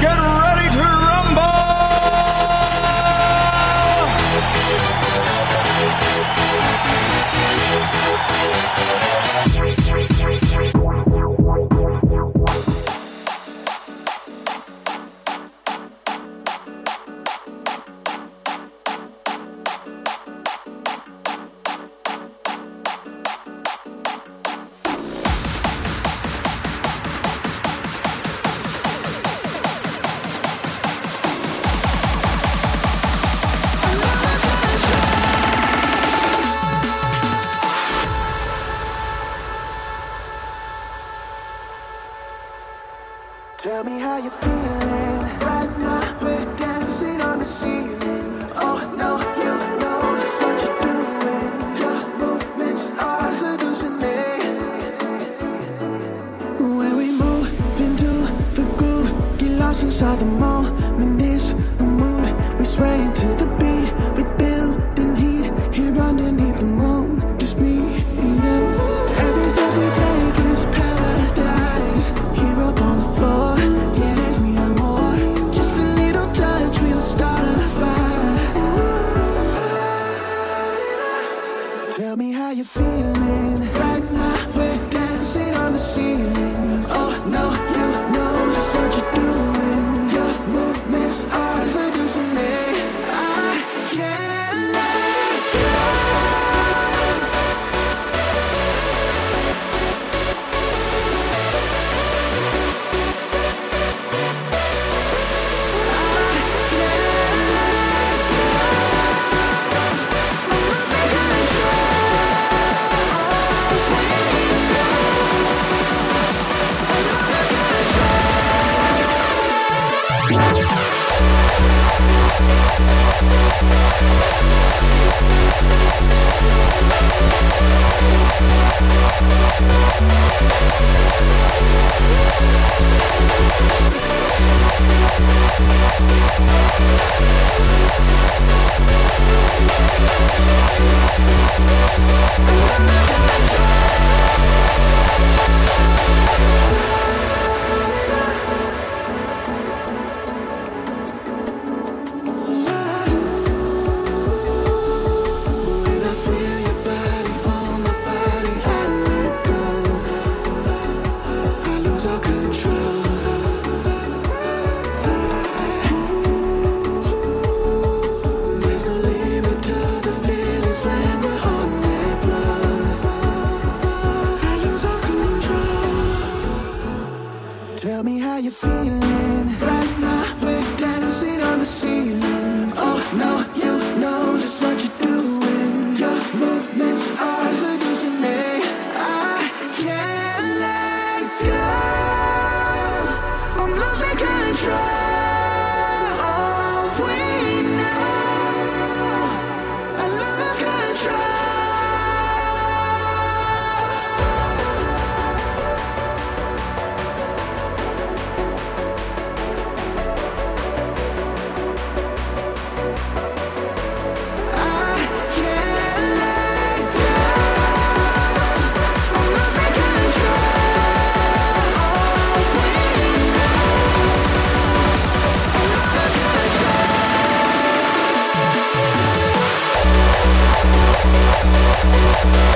get ready A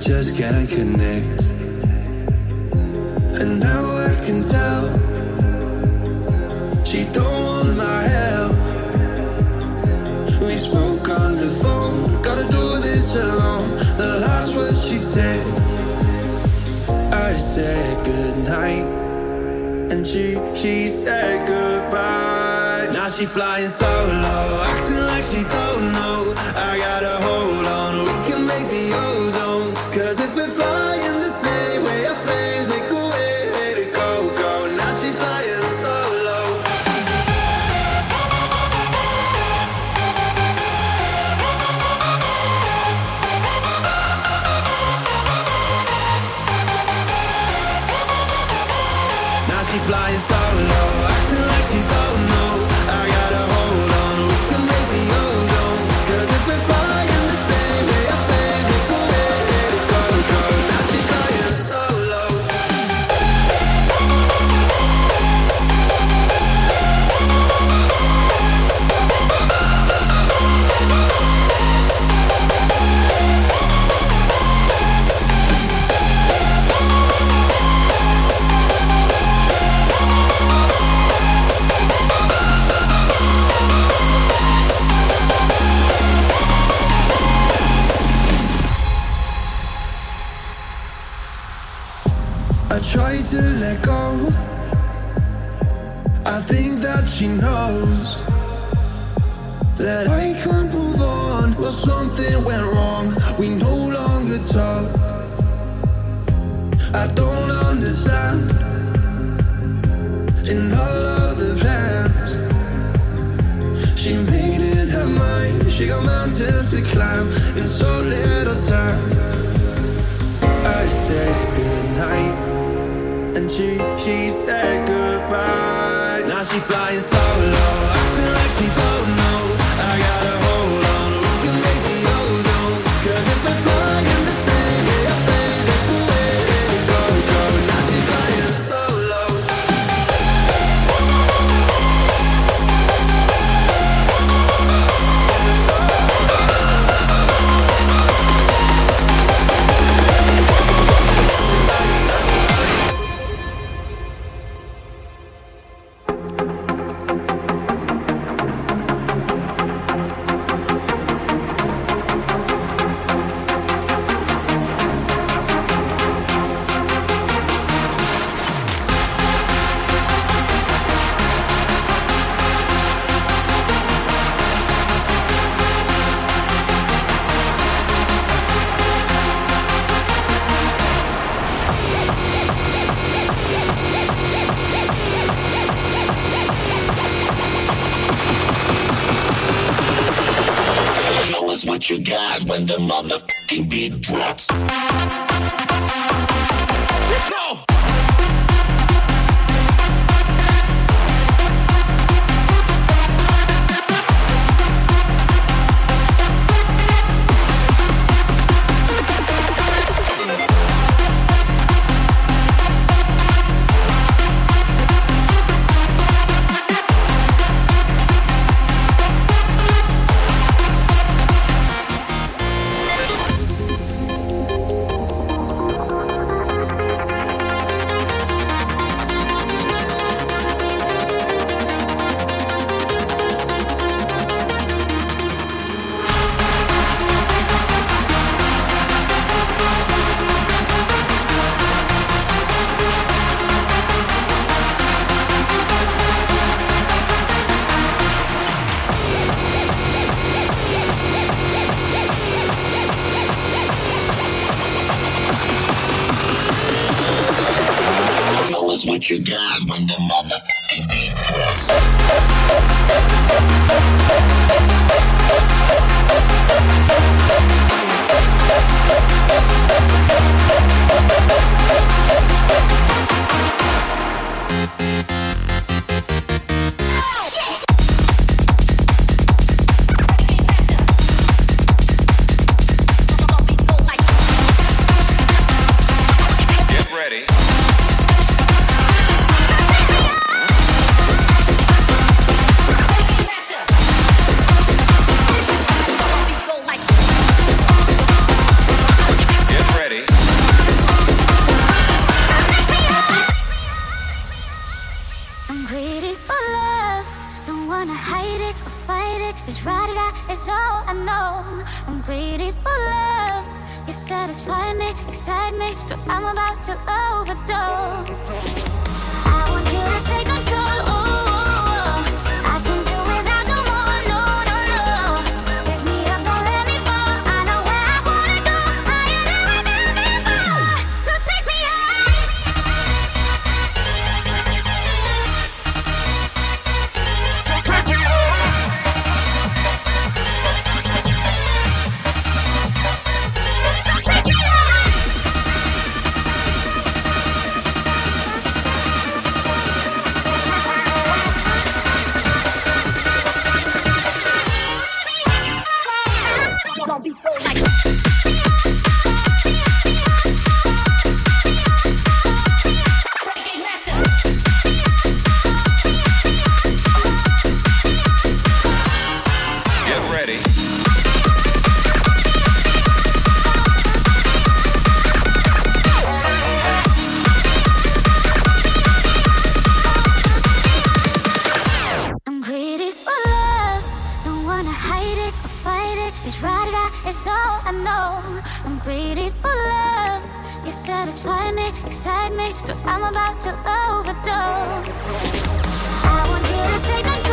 just can't connect. Got hide it or fight it. It's right it out, it's all I know. I'm greedy for love. You satisfy me, excite me, I'm about to overdose. I want you to take control.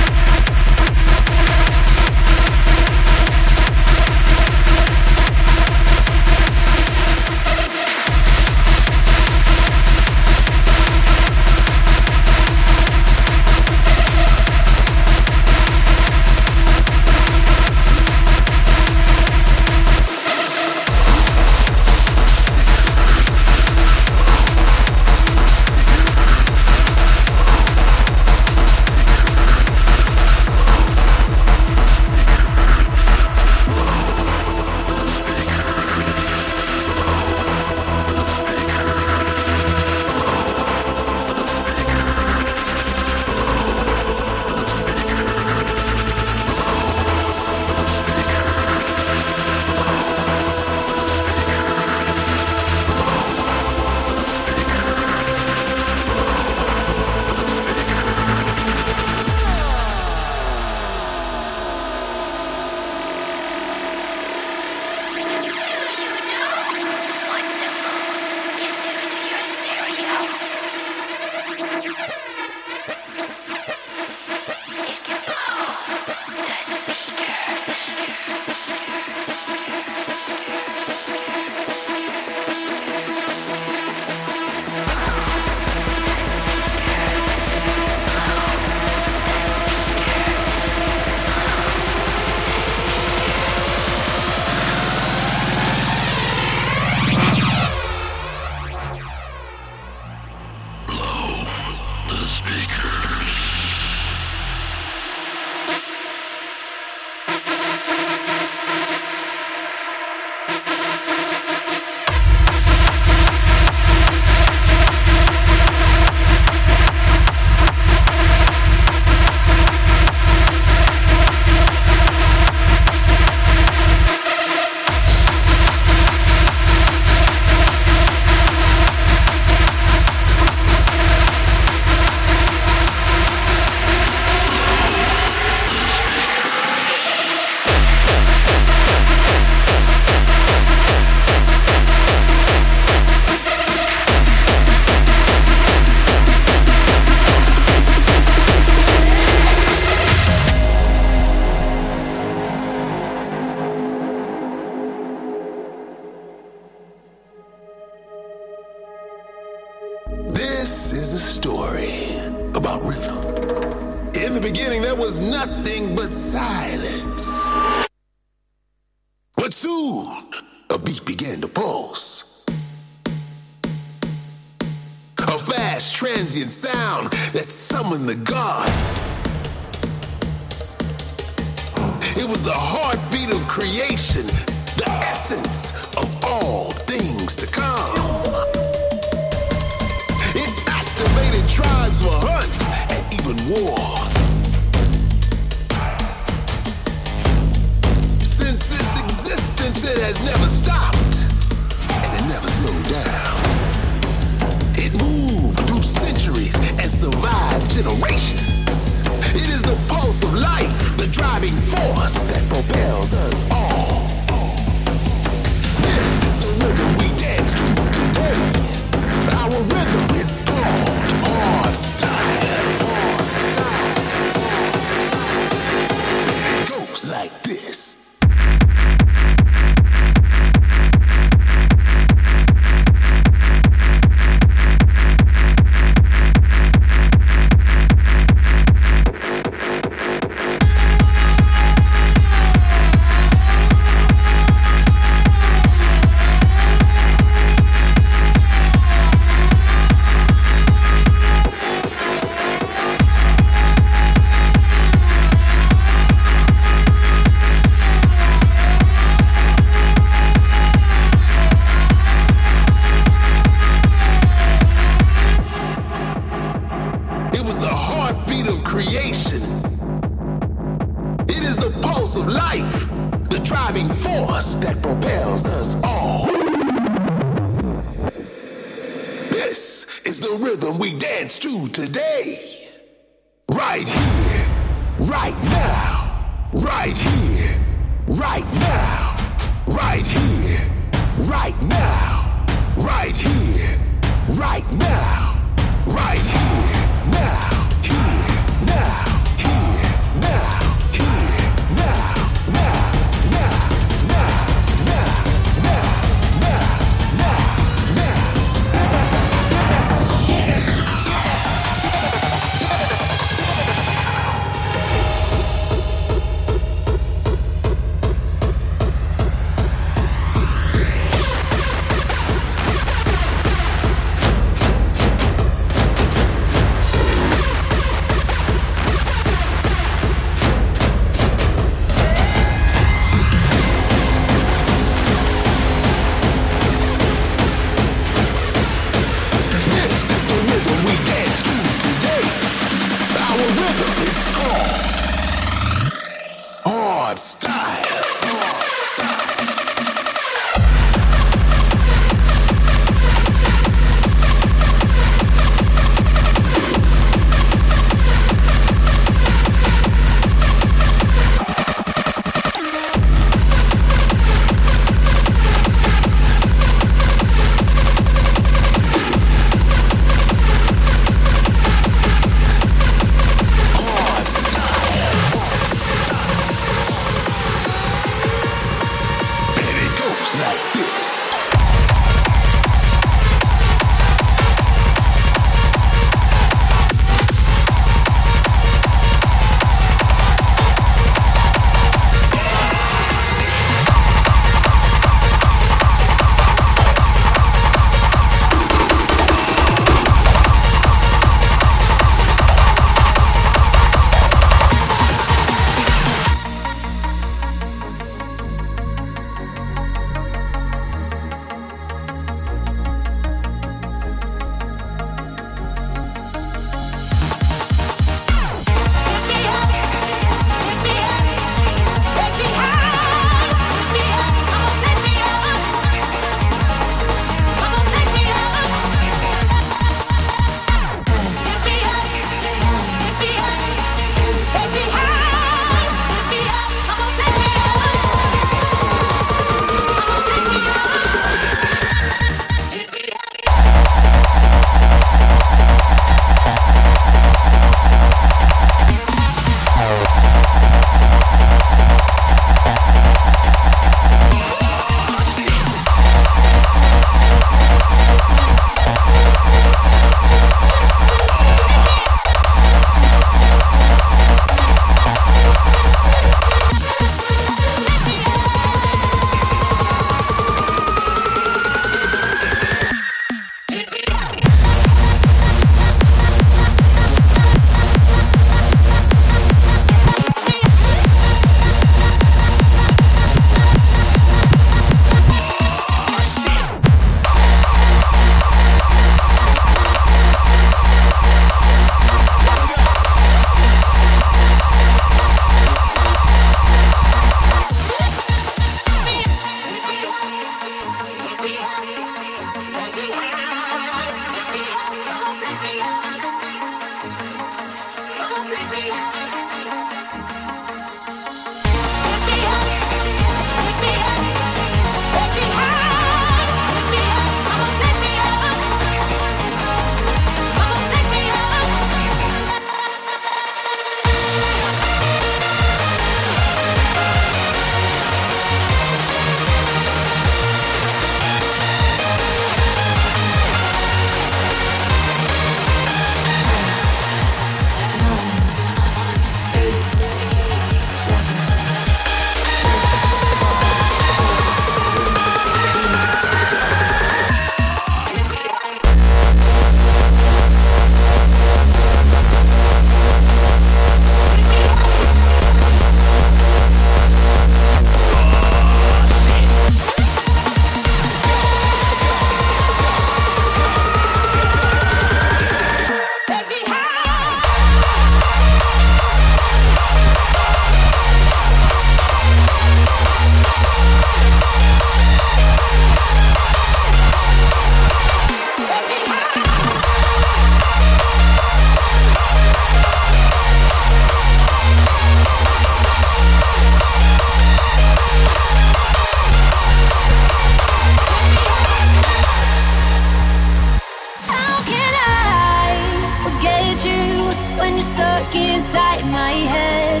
stuck inside my head.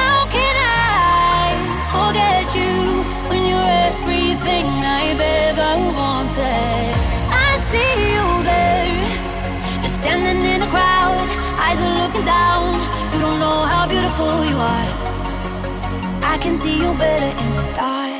How can I forget you when you're everything I've ever wanted? I see you there, just standing in the crowd, eyes are looking down. You don't know how beautiful you are. I can see you better in the dark.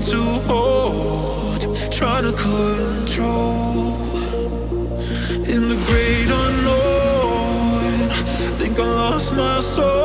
to hold, trying to control. In the great unknown, think I lost my soul.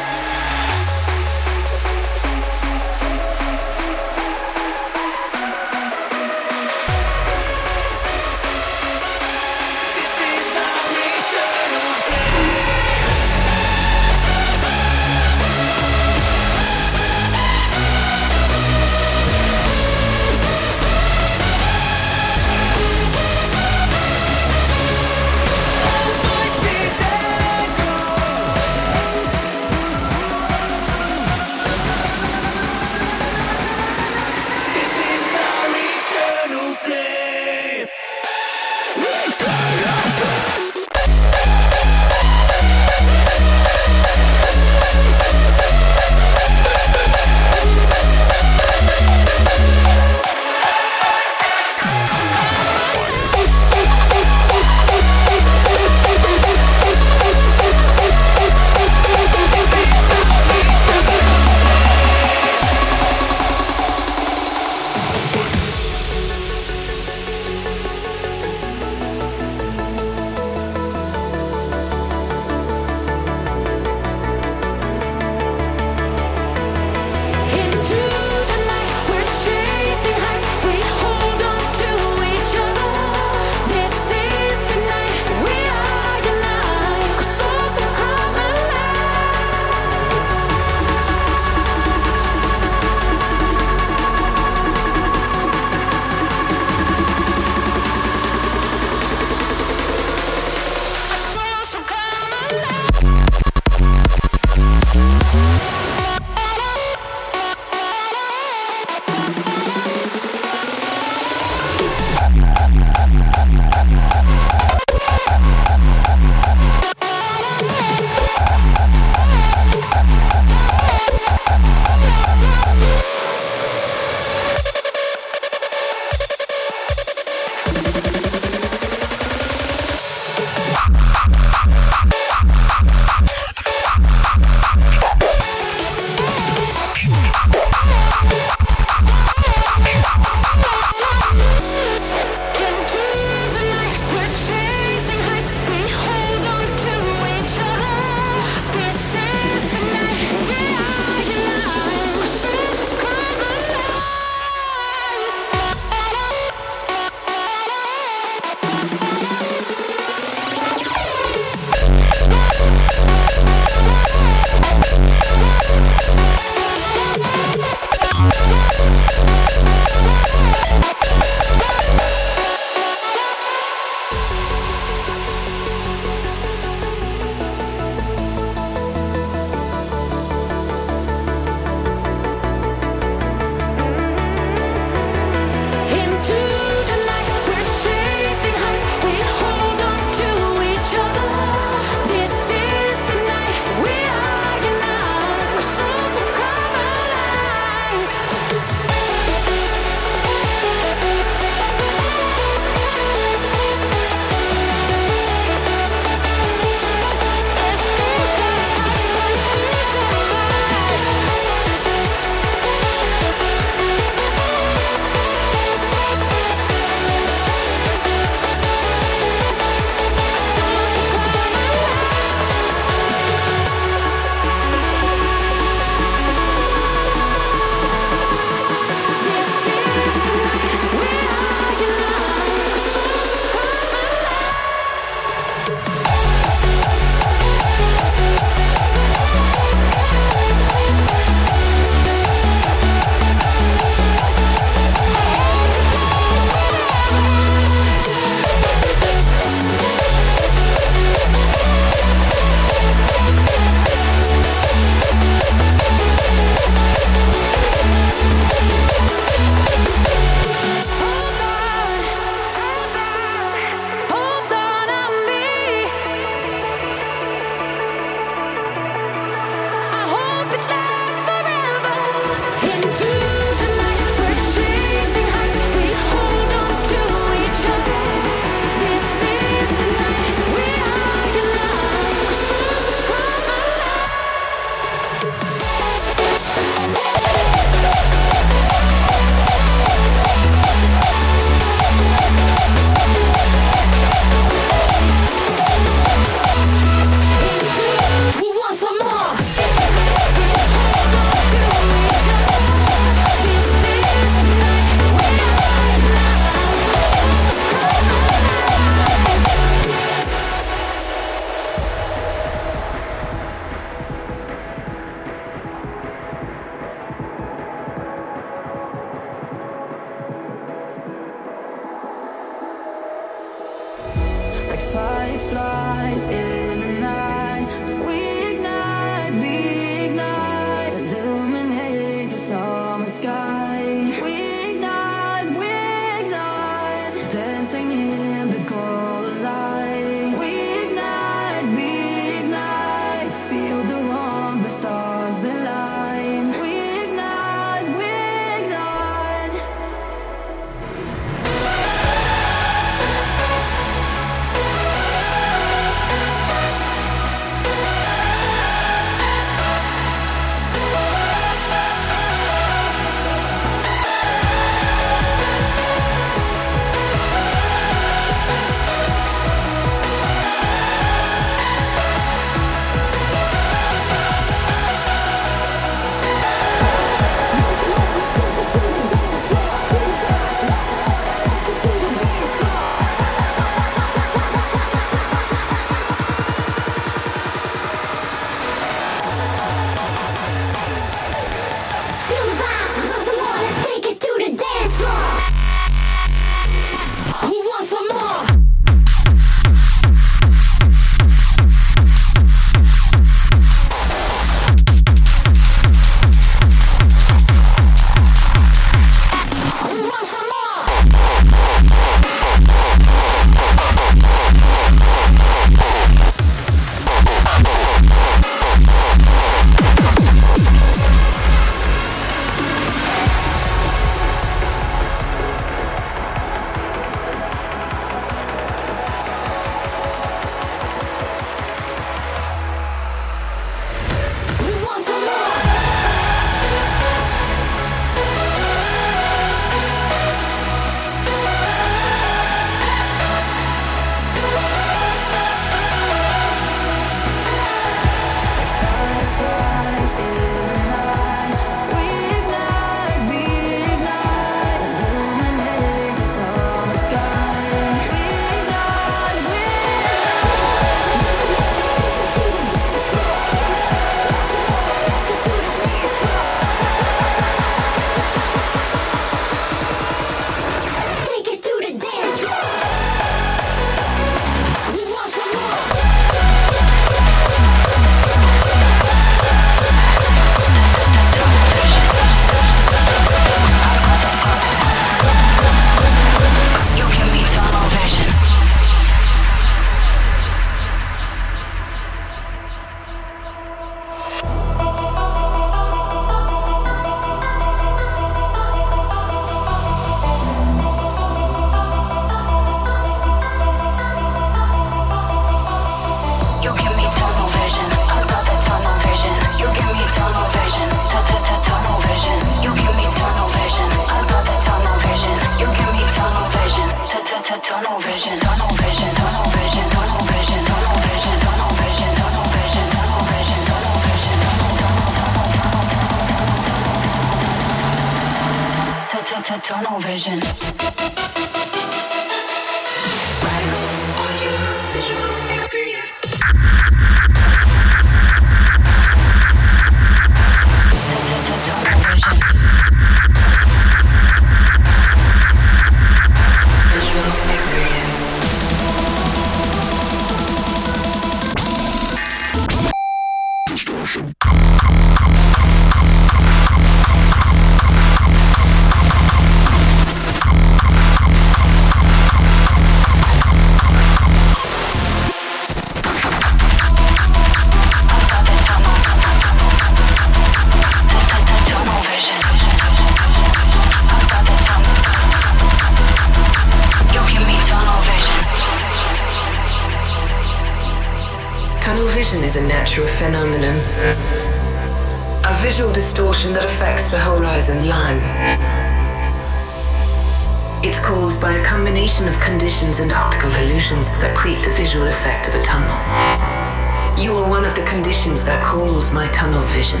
That my tunnel vision.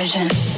vision.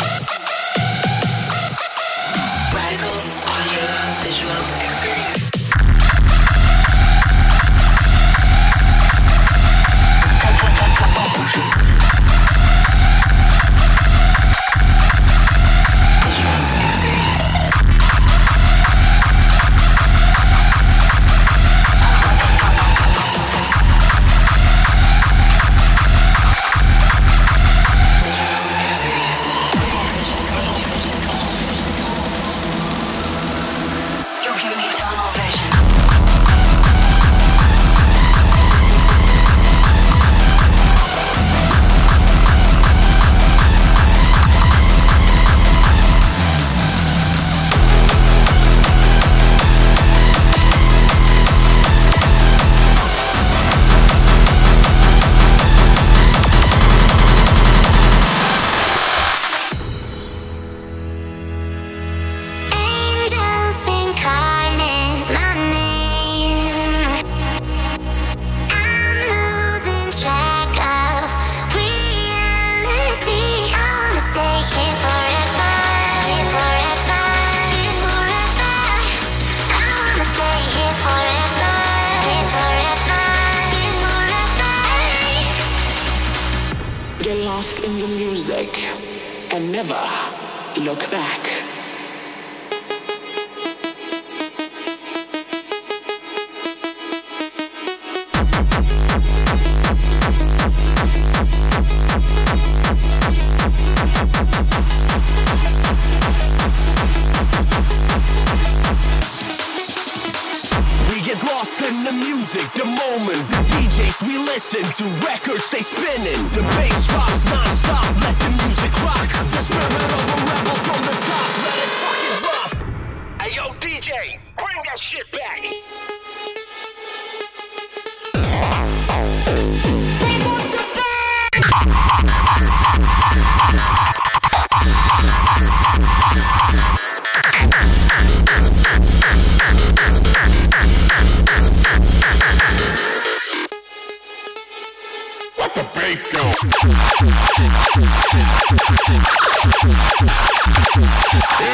Here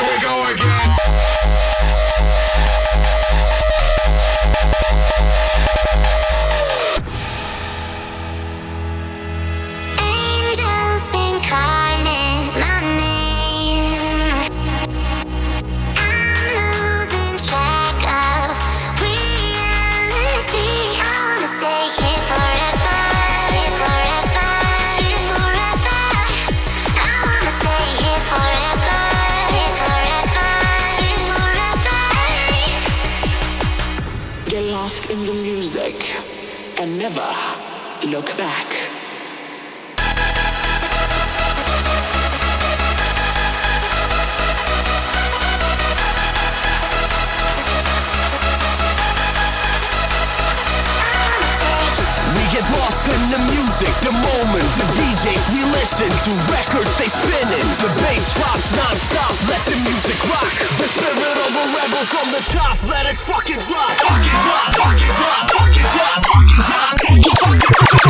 we go again. in the music and never look back. DJs we listen to, records they spinning. The bass drops non-stop, let the music rock. The spirit of a rebel from the top, let it fucking drop. Fucking drop, fucking drop, fucking drop, fucking drop. Drop.